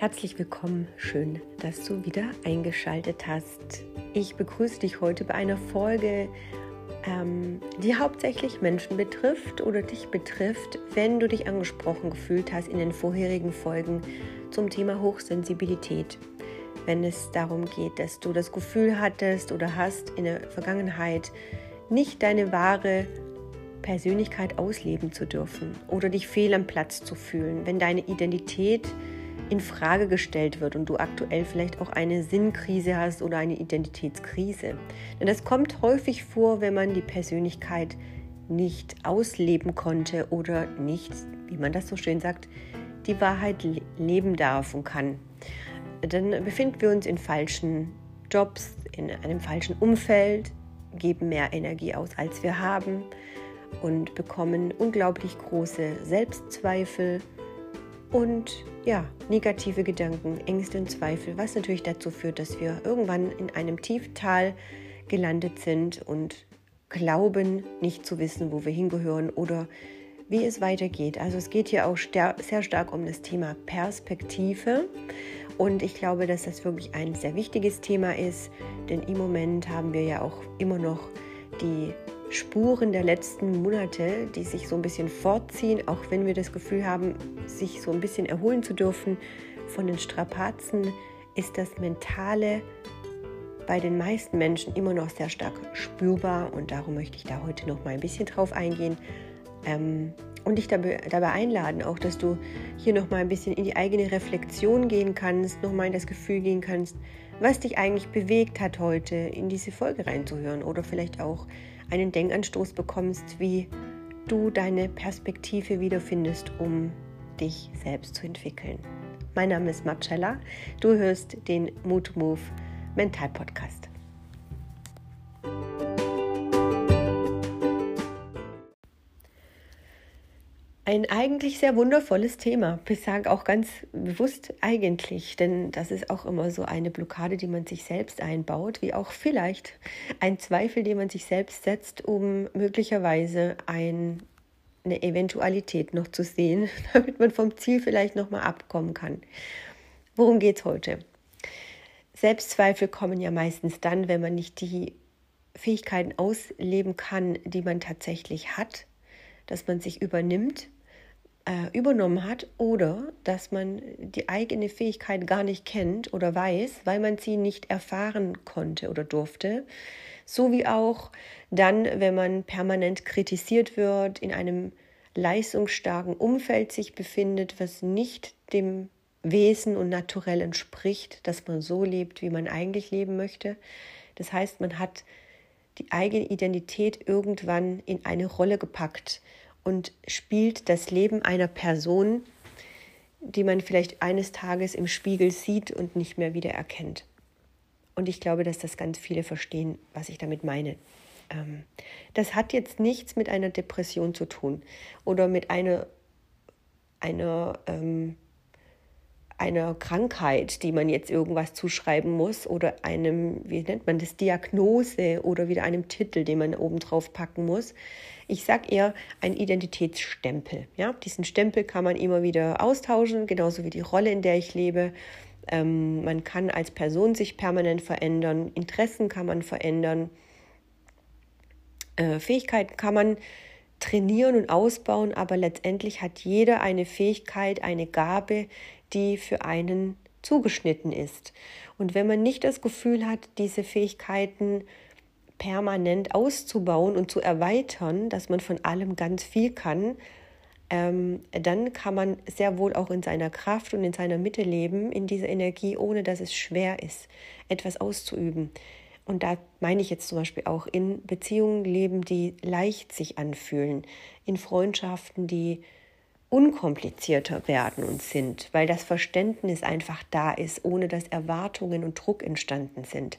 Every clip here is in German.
Herzlich willkommen, schön, dass du wieder eingeschaltet hast. Ich begrüße dich heute bei einer Folge, ähm, die hauptsächlich Menschen betrifft oder dich betrifft, wenn du dich angesprochen gefühlt hast in den vorherigen Folgen zum Thema Hochsensibilität. Wenn es darum geht, dass du das Gefühl hattest oder hast in der Vergangenheit nicht deine wahre Persönlichkeit ausleben zu dürfen oder dich fehl am Platz zu fühlen, wenn deine Identität in Frage gestellt wird und du aktuell vielleicht auch eine Sinnkrise hast oder eine Identitätskrise. Denn das kommt häufig vor, wenn man die Persönlichkeit nicht ausleben konnte oder nicht, wie man das so schön sagt, die Wahrheit leben darf und kann. Dann befinden wir uns in falschen Jobs, in einem falschen Umfeld, geben mehr Energie aus, als wir haben und bekommen unglaublich große Selbstzweifel und ja, negative Gedanken, Ängste und Zweifel, was natürlich dazu führt, dass wir irgendwann in einem Tieftal gelandet sind und glauben, nicht zu wissen, wo wir hingehören oder wie es weitergeht. Also es geht hier auch sehr stark um das Thema Perspektive. Und ich glaube, dass das wirklich ein sehr wichtiges Thema ist, denn im Moment haben wir ja auch immer noch die Spuren der letzten Monate, die sich so ein bisschen fortziehen, auch wenn wir das Gefühl haben, sich so ein bisschen erholen zu dürfen von den Strapazen, ist das Mentale bei den meisten Menschen immer noch sehr stark spürbar und darum möchte ich da heute noch mal ein bisschen drauf eingehen ähm, und dich dabei, dabei, einladen, auch dass du hier noch mal ein bisschen in die eigene Reflexion gehen kannst, noch mal in das Gefühl gehen kannst, was dich eigentlich bewegt hat heute in diese Folge reinzuhören oder vielleicht auch einen Denkanstoß bekommst, wie du deine Perspektive wiederfindest, um dich selbst zu entwickeln. Mein Name ist Marcella, du hörst den Mood Move Mental Podcast. Ein eigentlich sehr wundervolles Thema. Ich sage auch ganz bewusst eigentlich, denn das ist auch immer so eine Blockade, die man sich selbst einbaut, wie auch vielleicht ein Zweifel, den man sich selbst setzt, um möglicherweise ein, eine Eventualität noch zu sehen, damit man vom Ziel vielleicht nochmal abkommen kann. Worum geht es heute? Selbstzweifel kommen ja meistens dann, wenn man nicht die Fähigkeiten ausleben kann, die man tatsächlich hat, dass man sich übernimmt äh, übernommen hat oder dass man die eigene Fähigkeit gar nicht kennt oder weiß, weil man sie nicht erfahren konnte oder durfte. So wie auch dann, wenn man permanent kritisiert wird, in einem leistungsstarken Umfeld sich befindet, was nicht dem Wesen und naturell entspricht, dass man so lebt, wie man eigentlich leben möchte. Das heißt, man hat die eigene Identität irgendwann in eine Rolle gepackt und spielt das Leben einer Person, die man vielleicht eines Tages im Spiegel sieht und nicht mehr wieder erkennt. Und ich glaube, dass das ganz viele verstehen, was ich damit meine. Ähm, das hat jetzt nichts mit einer Depression zu tun oder mit einer, einer ähm, einer Krankheit, die man jetzt irgendwas zuschreiben muss oder einem, wie nennt man das, Diagnose oder wieder einem Titel, den man oben drauf packen muss. Ich sage eher ein Identitätsstempel. Ja? Diesen Stempel kann man immer wieder austauschen, genauso wie die Rolle, in der ich lebe. Ähm, man kann als Person sich permanent verändern, Interessen kann man verändern, äh, Fähigkeiten kann man trainieren und ausbauen, aber letztendlich hat jeder eine Fähigkeit, eine Gabe, die für einen zugeschnitten ist. Und wenn man nicht das Gefühl hat, diese Fähigkeiten permanent auszubauen und zu erweitern, dass man von allem ganz viel kann, ähm, dann kann man sehr wohl auch in seiner Kraft und in seiner Mitte leben, in dieser Energie, ohne dass es schwer ist, etwas auszuüben. Und da meine ich jetzt zum Beispiel auch in Beziehungen leben, die leicht sich anfühlen, in Freundschaften, die unkomplizierter werden und sind, weil das Verständnis einfach da ist, ohne dass Erwartungen und Druck entstanden sind.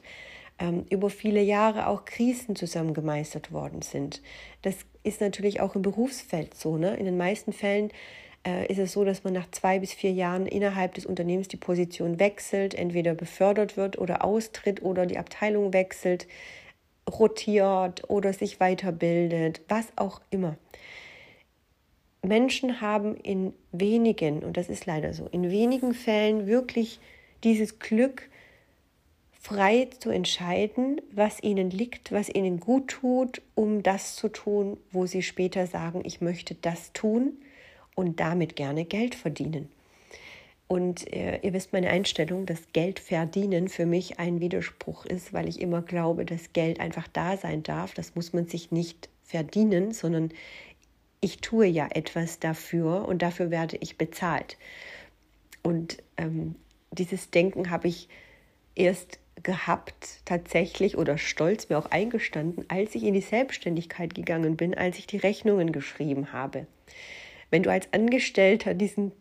Ähm, über viele Jahre auch Krisen zusammen gemeistert worden sind. Das ist natürlich auch im Berufsfeld so. Ne? In den meisten Fällen äh, ist es so, dass man nach zwei bis vier Jahren innerhalb des Unternehmens die Position wechselt, entweder befördert wird oder austritt oder die Abteilung wechselt, rotiert oder sich weiterbildet, was auch immer. Menschen haben in wenigen, und das ist leider so, in wenigen Fällen wirklich dieses Glück, frei zu entscheiden, was ihnen liegt, was ihnen gut tut, um das zu tun, wo sie später sagen, ich möchte das tun und damit gerne Geld verdienen. Und äh, ihr wisst meine Einstellung, dass Geld verdienen für mich ein Widerspruch ist, weil ich immer glaube, dass Geld einfach da sein darf. Das muss man sich nicht verdienen, sondern ich tue ja etwas dafür und dafür werde ich bezahlt. Und ähm, dieses Denken habe ich erst gehabt tatsächlich oder stolz mir auch eingestanden, als ich in die Selbstständigkeit gegangen bin, als ich die Rechnungen geschrieben habe. Wenn du als Angestellter diesen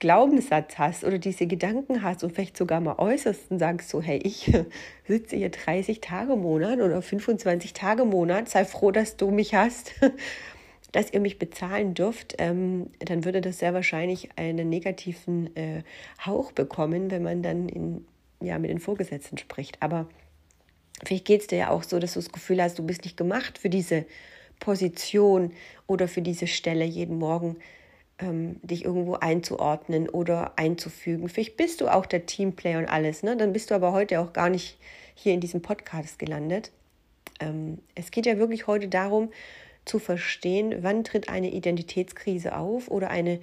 Glaubenssatz hast oder diese Gedanken hast und vielleicht sogar mal äußerst und sagst so, hey, ich sitze hier 30 Tage im Monat oder 25 Tage im Monat, sei froh, dass du mich hast, dass ihr mich bezahlen dürft, ähm, dann würde das sehr wahrscheinlich einen negativen äh, Hauch bekommen, wenn man dann in, ja, mit den Vorgesetzten spricht. Aber vielleicht geht es dir ja auch so, dass du das Gefühl hast, du bist nicht gemacht für diese Position oder für diese Stelle jeden Morgen ähm, dich irgendwo einzuordnen oder einzufügen. Vielleicht bist du auch der Teamplayer und alles, ne? Dann bist du aber heute auch gar nicht hier in diesem Podcast gelandet. Ähm, es geht ja wirklich heute darum, zu verstehen, wann tritt eine Identitätskrise auf oder eine,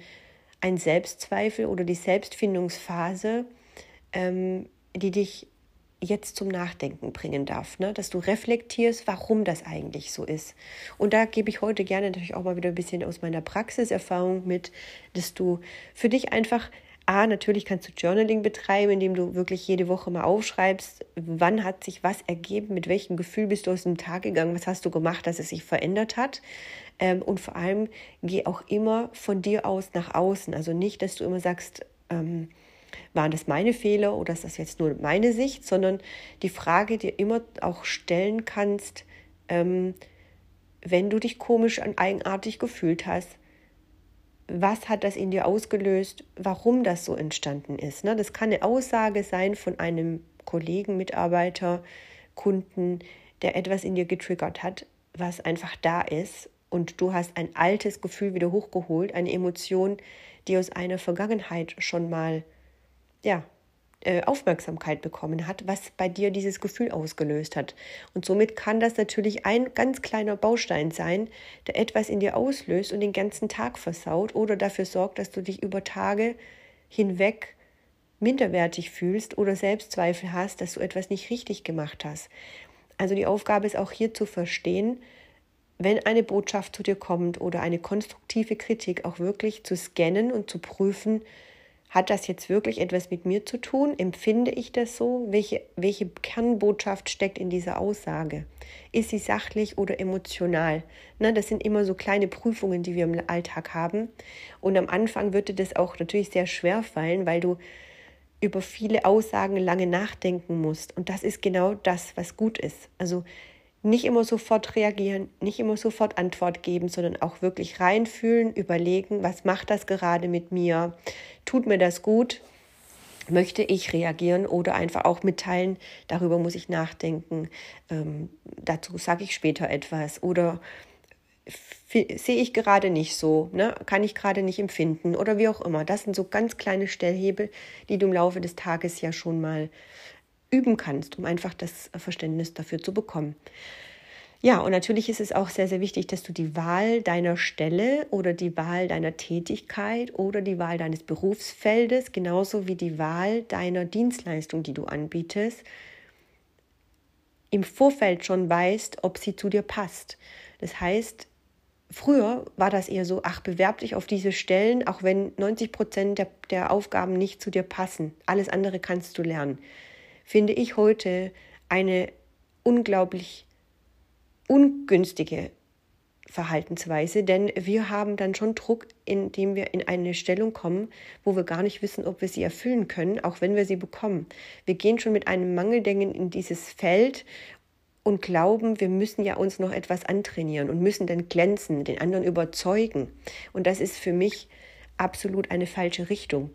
ein Selbstzweifel oder die Selbstfindungsphase, ähm, die dich jetzt zum Nachdenken bringen darf, ne? dass du reflektierst, warum das eigentlich so ist. Und da gebe ich heute gerne natürlich auch mal wieder ein bisschen aus meiner Praxiserfahrung mit, dass du für dich einfach A, natürlich kannst du Journaling betreiben, indem du wirklich jede Woche mal aufschreibst, wann hat sich was ergeben, mit welchem Gefühl bist du aus dem Tag gegangen, was hast du gemacht, dass es sich verändert hat. Ähm, und vor allem geh auch immer von dir aus nach außen. Also nicht, dass du immer sagst, ähm, waren das meine Fehler oder ist das jetzt nur meine Sicht, sondern die Frage dir immer auch stellen kannst, ähm, wenn du dich komisch und eigenartig gefühlt hast, was hat das in dir ausgelöst, warum das so entstanden ist. Ne? Das kann eine Aussage sein von einem Kollegen, Mitarbeiter, Kunden, der etwas in dir getriggert hat, was einfach da ist und du hast ein altes Gefühl wieder hochgeholt, eine Emotion, die aus einer Vergangenheit schon mal ja, äh, Aufmerksamkeit bekommen hat, was bei dir dieses Gefühl ausgelöst hat. Und somit kann das natürlich ein ganz kleiner Baustein sein, der etwas in dir auslöst und den ganzen Tag versaut oder dafür sorgt, dass du dich über Tage hinweg minderwertig fühlst oder Selbstzweifel hast, dass du etwas nicht richtig gemacht hast. Also die Aufgabe ist auch hier zu verstehen, wenn eine Botschaft zu dir kommt oder eine konstruktive Kritik auch wirklich zu scannen und zu prüfen, hat das jetzt wirklich etwas mit mir zu tun? Empfinde ich das so? Welche, welche Kernbotschaft steckt in dieser Aussage? Ist sie sachlich oder emotional? Na, das sind immer so kleine Prüfungen, die wir im Alltag haben. Und am Anfang wird dir das auch natürlich sehr schwer fallen, weil du über viele Aussagen lange nachdenken musst. Und das ist genau das, was gut ist. Also nicht immer sofort reagieren, nicht immer sofort Antwort geben, sondern auch wirklich reinfühlen, überlegen, was macht das gerade mit mir? Tut mir das gut? Möchte ich reagieren oder einfach auch mitteilen, darüber muss ich nachdenken, ähm, dazu sage ich später etwas oder sehe ich gerade nicht so, ne? kann ich gerade nicht empfinden oder wie auch immer. Das sind so ganz kleine Stellhebel, die du im Laufe des Tages ja schon mal üben kannst, um einfach das Verständnis dafür zu bekommen. Ja, und natürlich ist es auch sehr, sehr wichtig, dass du die Wahl deiner Stelle oder die Wahl deiner Tätigkeit oder die Wahl deines Berufsfeldes, genauso wie die Wahl deiner Dienstleistung, die du anbietest, im Vorfeld schon weißt, ob sie zu dir passt. Das heißt, früher war das eher so, ach, bewerb dich auf diese Stellen, auch wenn 90 Prozent der, der Aufgaben nicht zu dir passen. Alles andere kannst du lernen finde ich heute eine unglaublich ungünstige Verhaltensweise, denn wir haben dann schon Druck, indem wir in eine Stellung kommen, wo wir gar nicht wissen, ob wir sie erfüllen können, auch wenn wir sie bekommen. Wir gehen schon mit einem Mangeldenken in dieses Feld und glauben, wir müssen ja uns noch etwas antrainieren und müssen dann glänzen, den anderen überzeugen. Und das ist für mich absolut eine falsche Richtung.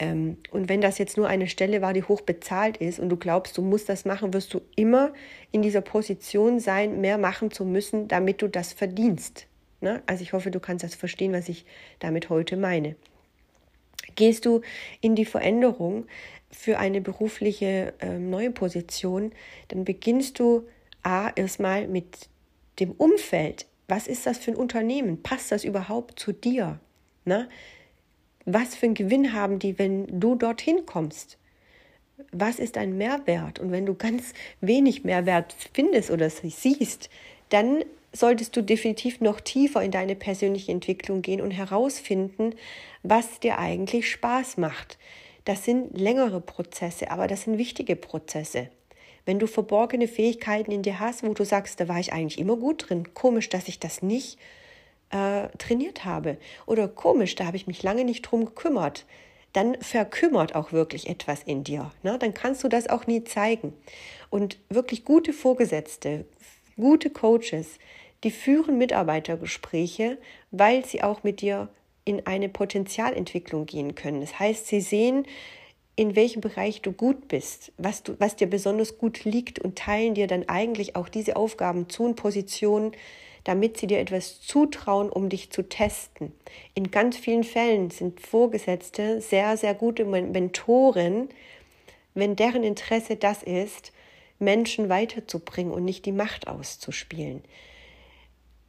Ähm, und wenn das jetzt nur eine Stelle war, die hoch bezahlt ist und du glaubst, du musst das machen, wirst du immer in dieser Position sein, mehr machen zu müssen, damit du das verdienst. Ne? Also ich hoffe, du kannst das verstehen, was ich damit heute meine. Gehst du in die Veränderung für eine berufliche äh, neue Position, dann beginnst du A erstmal mit dem Umfeld. Was ist das für ein Unternehmen? Passt das überhaupt zu dir? Na? Was für einen Gewinn haben die, wenn du dorthin kommst? Was ist ein Mehrwert? Und wenn du ganz wenig Mehrwert findest oder siehst, dann solltest du definitiv noch tiefer in deine persönliche Entwicklung gehen und herausfinden, was dir eigentlich Spaß macht. Das sind längere Prozesse, aber das sind wichtige Prozesse. Wenn du verborgene Fähigkeiten in dir hast, wo du sagst, da war ich eigentlich immer gut drin, komisch, dass ich das nicht äh, trainiert habe. Oder komisch, da habe ich mich lange nicht drum gekümmert. Dann verkümmert auch wirklich etwas in dir. Ne? Dann kannst du das auch nie zeigen. Und wirklich gute Vorgesetzte, gute Coaches, die führen Mitarbeitergespräche, weil sie auch mit dir in eine Potenzialentwicklung gehen können. Das heißt, sie sehen, in welchem Bereich du gut bist, was, du, was dir besonders gut liegt und teilen dir dann eigentlich auch diese Aufgaben zu und Positionen, damit sie dir etwas zutrauen, um dich zu testen. In ganz vielen Fällen sind Vorgesetzte sehr, sehr gute Mentoren, wenn deren Interesse das ist, Menschen weiterzubringen und nicht die Macht auszuspielen.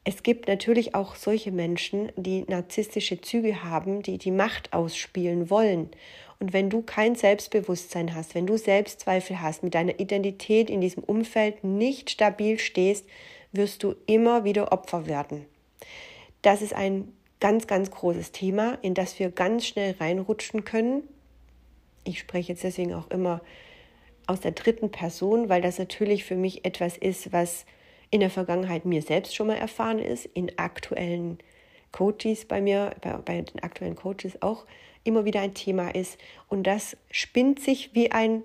Es gibt natürlich auch solche Menschen, die narzisstische Züge haben, die die Macht ausspielen wollen. Und wenn du kein Selbstbewusstsein hast, wenn du Selbstzweifel hast, mit deiner Identität in diesem Umfeld nicht stabil stehst, wirst du immer wieder Opfer werden. Das ist ein ganz, ganz großes Thema, in das wir ganz schnell reinrutschen können. Ich spreche jetzt deswegen auch immer aus der dritten Person, weil das natürlich für mich etwas ist, was in der Vergangenheit mir selbst schon mal erfahren ist, in aktuellen Coaches bei mir, bei, bei den aktuellen Coaches auch immer wieder ein Thema ist. Und das spinnt sich wie ein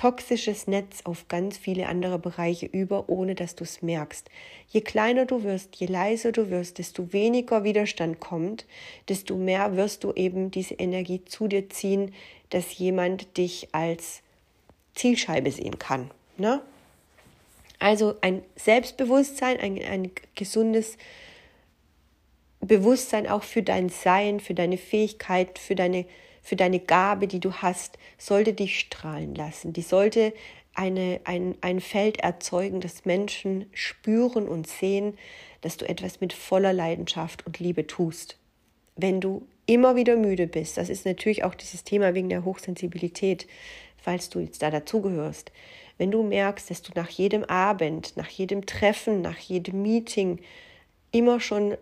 toxisches Netz auf ganz viele andere Bereiche über, ohne dass du es merkst. Je kleiner du wirst, je leiser du wirst, desto weniger Widerstand kommt, desto mehr wirst du eben diese Energie zu dir ziehen, dass jemand dich als Zielscheibe sehen kann. Ne? Also ein Selbstbewusstsein, ein, ein gesundes Bewusstsein auch für dein Sein, für deine Fähigkeit, für deine, für deine Gabe, die du hast, sollte dich strahlen lassen. Die sollte eine, ein, ein Feld erzeugen, das Menschen spüren und sehen, dass du etwas mit voller Leidenschaft und Liebe tust. Wenn du immer wieder müde bist, das ist natürlich auch dieses Thema wegen der Hochsensibilität, falls du jetzt da dazugehörst, wenn du merkst, dass du nach jedem Abend, nach jedem Treffen, nach jedem Meeting immer schon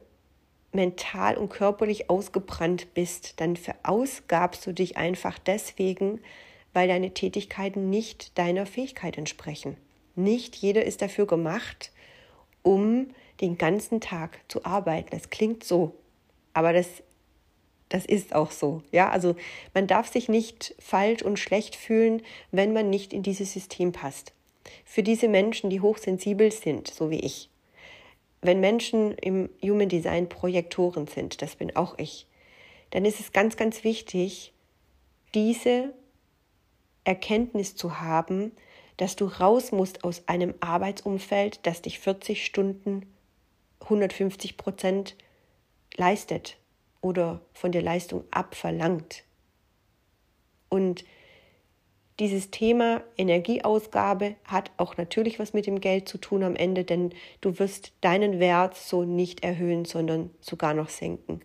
mental und körperlich ausgebrannt bist, dann verausgabst du dich einfach deswegen, weil deine Tätigkeiten nicht deiner Fähigkeit entsprechen. Nicht jeder ist dafür gemacht, um den ganzen Tag zu arbeiten. Das klingt so, aber das das ist auch so. Ja, also man darf sich nicht falsch und schlecht fühlen, wenn man nicht in dieses System passt. Für diese Menschen, die hochsensibel sind, so wie ich. Wenn Menschen im Human Design Projektoren sind, das bin auch ich, dann ist es ganz, ganz wichtig, diese Erkenntnis zu haben, dass du raus musst aus einem Arbeitsumfeld, das dich 40 Stunden 150 Prozent leistet oder von der Leistung abverlangt. Und dieses Thema Energieausgabe hat auch natürlich was mit dem Geld zu tun am Ende, denn du wirst deinen Wert so nicht erhöhen, sondern sogar noch senken,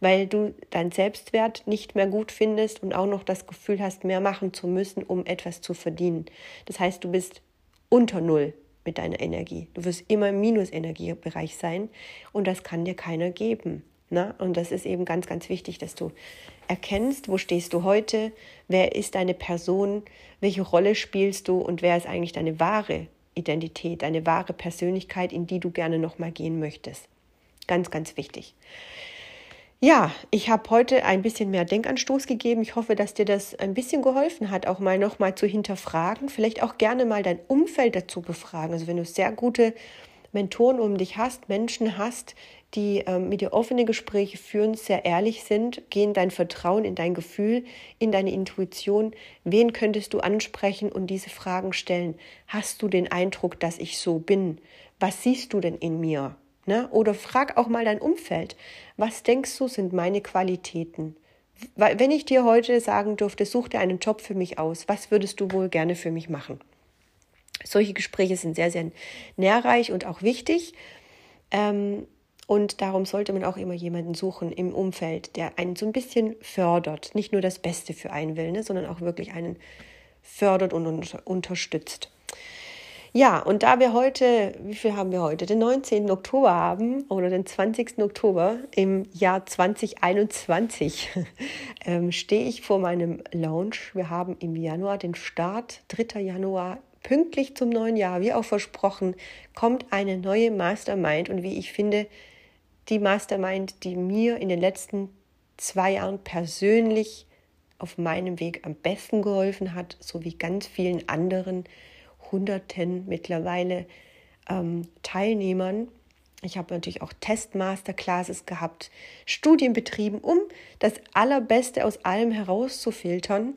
weil du deinen Selbstwert nicht mehr gut findest und auch noch das Gefühl hast, mehr machen zu müssen, um etwas zu verdienen. Das heißt, du bist unter Null mit deiner Energie. Du wirst immer im Minusenergiebereich sein und das kann dir keiner geben. Na? Und das ist eben ganz, ganz wichtig, dass du erkennst, wo stehst du heute, wer ist deine Person, welche Rolle spielst du und wer ist eigentlich deine wahre Identität, deine wahre Persönlichkeit, in die du gerne nochmal gehen möchtest. Ganz, ganz wichtig. Ja, ich habe heute ein bisschen mehr Denkanstoß gegeben. Ich hoffe, dass dir das ein bisschen geholfen hat, auch mal nochmal zu hinterfragen. Vielleicht auch gerne mal dein Umfeld dazu befragen. Also wenn du sehr gute Mentoren um dich hast, Menschen hast, die ähm, mit dir offene Gespräche führen, sehr ehrlich sind, gehen dein Vertrauen in dein Gefühl, in deine Intuition. Wen könntest du ansprechen und diese Fragen stellen? Hast du den Eindruck, dass ich so bin? Was siehst du denn in mir? Ne? Oder frag auch mal dein Umfeld. Was denkst du, sind meine Qualitäten? Wenn ich dir heute sagen dürfte, such dir einen Job für mich aus, was würdest du wohl gerne für mich machen? Solche Gespräche sind sehr, sehr nährreich und auch wichtig. Ähm, und darum sollte man auch immer jemanden suchen im Umfeld, der einen so ein bisschen fördert. Nicht nur das Beste für einen will, ne, sondern auch wirklich einen fördert und unterstützt. Ja, und da wir heute, wie viel haben wir heute? Den 19. Oktober haben oder den 20. Oktober im Jahr 2021 ähm, stehe ich vor meinem Lounge. Wir haben im Januar den Start, 3. Januar, pünktlich zum neuen Jahr, wie auch versprochen, kommt eine neue Mastermind und wie ich finde, die Mastermind, die mir in den letzten zwei Jahren persönlich auf meinem Weg am besten geholfen hat, sowie ganz vielen anderen Hunderten mittlerweile ähm, Teilnehmern. Ich habe natürlich auch Testmasterclasses gehabt, Studien betrieben, um das Allerbeste aus allem herauszufiltern.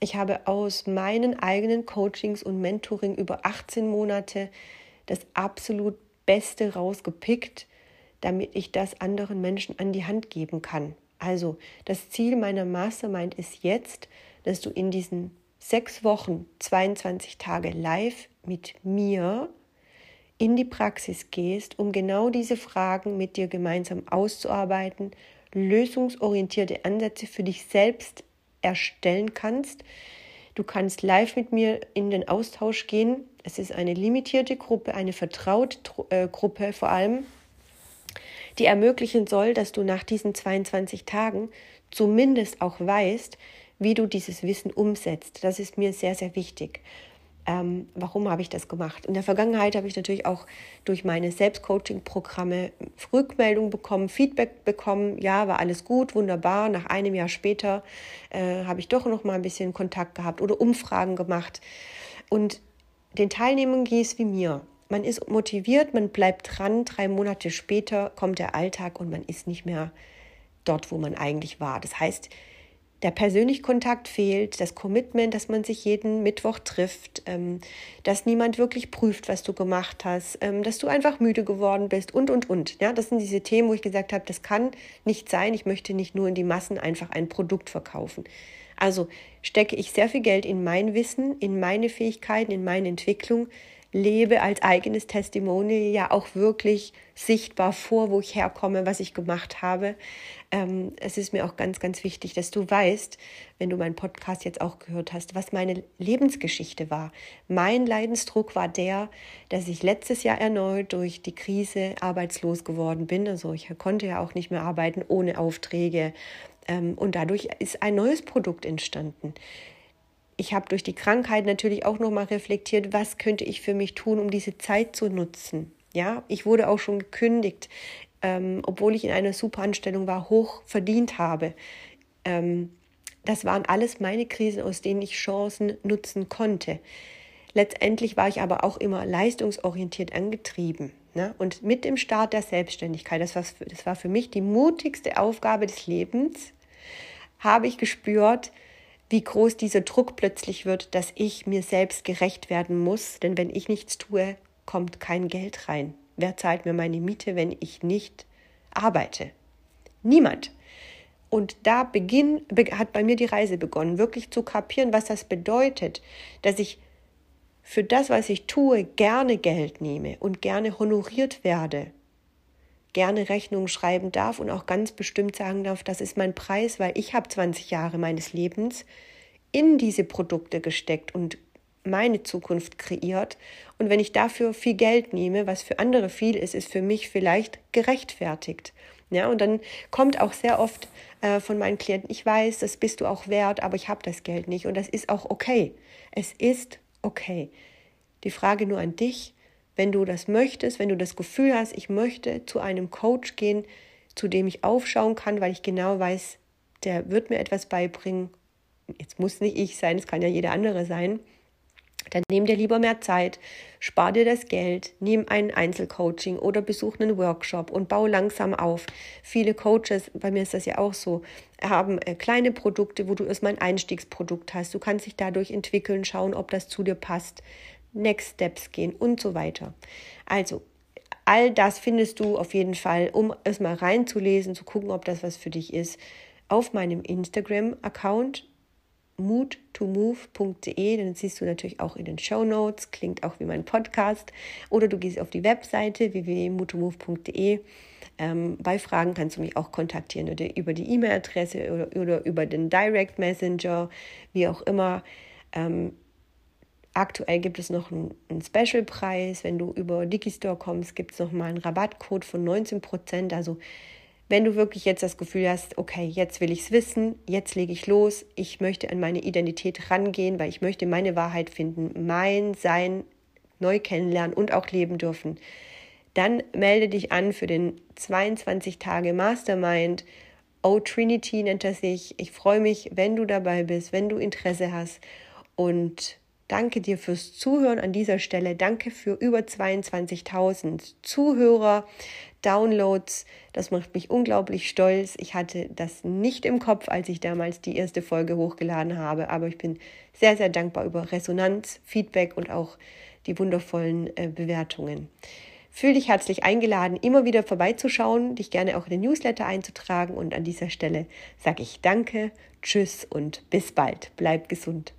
Ich habe aus meinen eigenen Coachings und Mentoring über 18 Monate das absolut Beste rausgepickt, damit ich das anderen Menschen an die Hand geben kann. Also das Ziel meiner Mastermind ist jetzt, dass du in diesen sechs Wochen, 22 Tage live mit mir in die Praxis gehst, um genau diese Fragen mit dir gemeinsam auszuarbeiten, lösungsorientierte Ansätze für dich selbst erstellen kannst. Du kannst live mit mir in den Austausch gehen. Es ist eine limitierte Gruppe, eine vertraute äh, Gruppe vor allem, die ermöglichen soll, dass du nach diesen 22 Tagen zumindest auch weißt, wie du dieses Wissen umsetzt. Das ist mir sehr, sehr wichtig. Ähm, warum habe ich das gemacht? In der Vergangenheit habe ich natürlich auch durch meine Selbstcoaching-Programme Rückmeldung bekommen, Feedback bekommen. Ja, war alles gut, wunderbar. Nach einem Jahr später äh, habe ich doch noch mal ein bisschen Kontakt gehabt oder Umfragen gemacht. Und den Teilnehmern ging es wie mir. Man ist motiviert, man bleibt dran. Drei Monate später kommt der Alltag und man ist nicht mehr dort, wo man eigentlich war. Das heißt, der persönliche Kontakt fehlt, das Commitment, dass man sich jeden Mittwoch trifft, ähm, dass niemand wirklich prüft, was du gemacht hast, ähm, dass du einfach müde geworden bist und, und, und. Ja, das sind diese Themen, wo ich gesagt habe, das kann nicht sein. Ich möchte nicht nur in die Massen einfach ein Produkt verkaufen. Also stecke ich sehr viel Geld in mein Wissen, in meine Fähigkeiten, in meine Entwicklung, lebe als eigenes Testimonial ja auch wirklich sichtbar vor, wo ich herkomme, was ich gemacht habe. Ähm, es ist mir auch ganz, ganz wichtig, dass du weißt, wenn du meinen Podcast jetzt auch gehört hast, was meine Lebensgeschichte war. Mein Leidensdruck war der, dass ich letztes Jahr erneut durch die Krise arbeitslos geworden bin. Also ich konnte ja auch nicht mehr arbeiten ohne Aufträge. Ähm, und dadurch ist ein neues Produkt entstanden ich habe durch die Krankheit natürlich auch noch mal reflektiert, was könnte ich für mich tun, um diese Zeit zu nutzen. Ja, ich wurde auch schon gekündigt, ähm, obwohl ich in einer Superanstellung war, hoch verdient habe. Ähm, das waren alles meine Krisen, aus denen ich Chancen nutzen konnte. Letztendlich war ich aber auch immer leistungsorientiert angetrieben. Ne? Und mit dem Start der Selbstständigkeit, das war, das war für mich die mutigste Aufgabe des Lebens, habe ich gespürt, wie groß dieser Druck plötzlich wird, dass ich mir selbst gerecht werden muss. Denn wenn ich nichts tue, kommt kein Geld rein. Wer zahlt mir meine Miete, wenn ich nicht arbeite? Niemand. Und da beginn, hat bei mir die Reise begonnen, wirklich zu kapieren, was das bedeutet, dass ich für das, was ich tue, gerne Geld nehme und gerne honoriert werde, gerne Rechnungen schreiben darf und auch ganz bestimmt sagen darf, das ist mein Preis, weil ich habe 20 Jahre meines Lebens in diese Produkte gesteckt und meine Zukunft kreiert. Und wenn ich dafür viel Geld nehme, was für andere viel ist, ist für mich vielleicht gerechtfertigt. Ja, und dann kommt auch sehr oft äh, von meinen Klienten, ich weiß, das bist du auch wert, aber ich habe das Geld nicht. Und das ist auch okay. Es ist okay. Die Frage nur an dich, wenn du das möchtest, wenn du das Gefühl hast, ich möchte zu einem Coach gehen, zu dem ich aufschauen kann, weil ich genau weiß, der wird mir etwas beibringen. Jetzt muss nicht ich sein, es kann ja jeder andere sein. Dann nimm dir lieber mehr Zeit, spar dir das Geld, nimm ein Einzelcoaching oder besuch einen Workshop und bau langsam auf. Viele Coaches, bei mir ist das ja auch so, haben äh, kleine Produkte, wo du erstmal ein Einstiegsprodukt hast. Du kannst dich dadurch entwickeln, schauen, ob das zu dir passt. Next Steps gehen und so weiter. Also all das findest du auf jeden Fall, um es mal reinzulesen, zu gucken, ob das was für dich ist, auf meinem Instagram-Account mood2move.de, dann siehst du natürlich auch in den Show Notes, klingt auch wie mein Podcast, oder du gehst auf die Webseite www.mood2move.de. Ähm, bei Fragen kannst du mich auch kontaktieren oder über die E-Mail-Adresse oder, oder, über den Direct Messenger, wie auch immer. Ähm, aktuell gibt es noch einen, Special-Preis. Wenn du über Digistore kommst, gibt es noch mal einen Rabattcode von 19 Prozent. Also wenn du wirklich jetzt das Gefühl hast, okay, jetzt will ich es wissen, jetzt lege ich los, ich möchte an meine Identität rangehen, weil ich möchte meine Wahrheit finden, mein Sein neu kennenlernen und auch leben dürfen, dann melde dich an für den 22 Tage Mastermind. Oh Trinity nennt er sich. Ich freue mich, wenn du dabei bist, wenn du Interesse hast. Und danke dir fürs Zuhören an dieser Stelle. Danke für über 22.000 Zuhörer. Downloads. Das macht mich unglaublich stolz. Ich hatte das nicht im Kopf, als ich damals die erste Folge hochgeladen habe, aber ich bin sehr, sehr dankbar über Resonanz, Feedback und auch die wundervollen äh, Bewertungen. Fühl dich herzlich eingeladen, immer wieder vorbeizuschauen, dich gerne auch in den Newsletter einzutragen und an dieser Stelle sage ich Danke, Tschüss und bis bald. Bleib gesund.